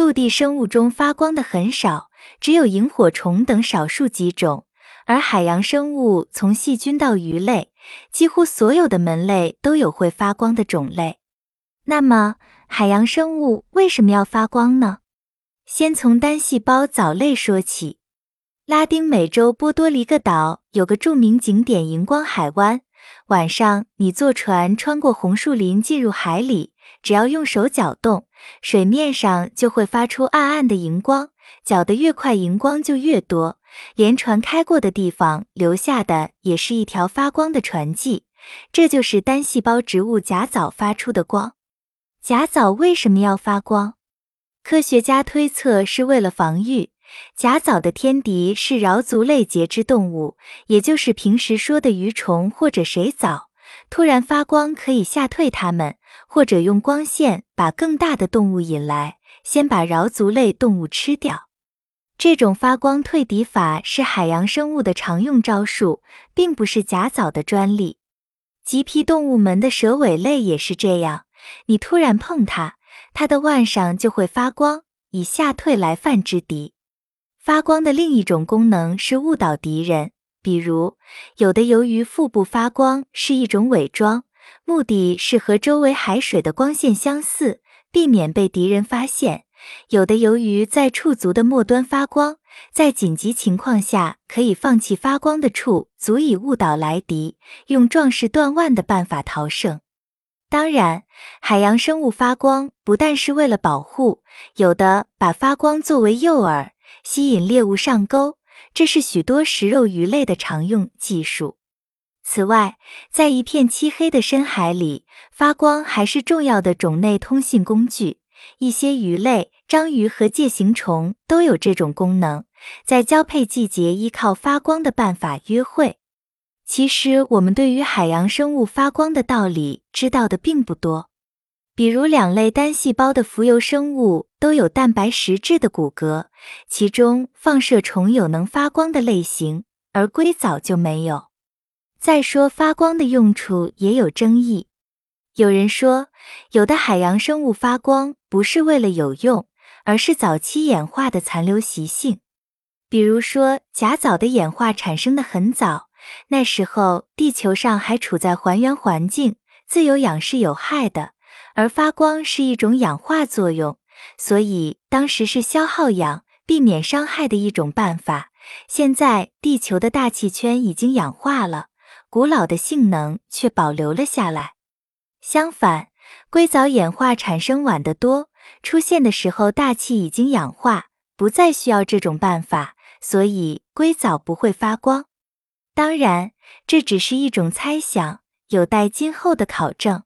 陆地生物中发光的很少，只有萤火虫等少数几种。而海洋生物从细菌到鱼类，几乎所有的门类都有会发光的种类。那么，海洋生物为什么要发光呢？先从单细胞藻类说起。拉丁美洲波多黎各岛有个著名景点荧光海湾，晚上你坐船穿过红树林进入海里，只要用手搅动，水面上就会发出暗暗的荧光，搅得越快，荧光就越多。连船开过的地方留下的也是一条发光的船迹，这就是单细胞植物甲藻发出的光。甲藻为什么要发光？科学家推测是为了防御。甲藻的天敌是桡足类节肢动物，也就是平时说的鱼虫或者水藻。突然发光可以吓退它们，或者用光线把更大的动物引来，先把桡足类动物吃掉。这种发光退敌法是海洋生物的常用招数，并不是甲藻的专利。棘皮动物们的蛇尾类也是这样，你突然碰它，它的腕上就会发光，以吓退来犯之敌。发光的另一种功能是误导敌人，比如有的鱿鱼腹部发光是一种伪装，目的是和周围海水的光线相似，避免被敌人发现。有的鱿鱼在触足的末端发光，在紧急情况下可以放弃发光的触，足以误导来敌，用壮士断腕的办法逃生。当然，海洋生物发光不但是为了保护，有的把发光作为诱饵，吸引猎物上钩，这是许多食肉鱼类的常用技术。此外，在一片漆黑的深海里，发光还是重要的种内通信工具。一些鱼类、章鱼和介形虫都有这种功能，在交配季节依靠发光的办法约会。其实，我们对于海洋生物发光的道理知道的并不多。比如，两类单细胞的浮游生物都有蛋白实质的骨骼，其中放射虫有能发光的类型，而硅藻就没有。再说，发光的用处也有争议。有人说，有的海洋生物发光不是为了有用，而是早期演化的残留习性。比如说，甲藻的演化产生的很早，那时候地球上还处在还原环境，自由氧是有害的，而发光是一种氧化作用，所以当时是消耗氧、避免伤害的一种办法。现在地球的大气圈已经氧化了，古老的性能却保留了下来。相反，硅藻演化产生晚得多，出现的时候大气已经氧化，不再需要这种办法，所以硅藻不会发光。当然，这只是一种猜想，有待今后的考证。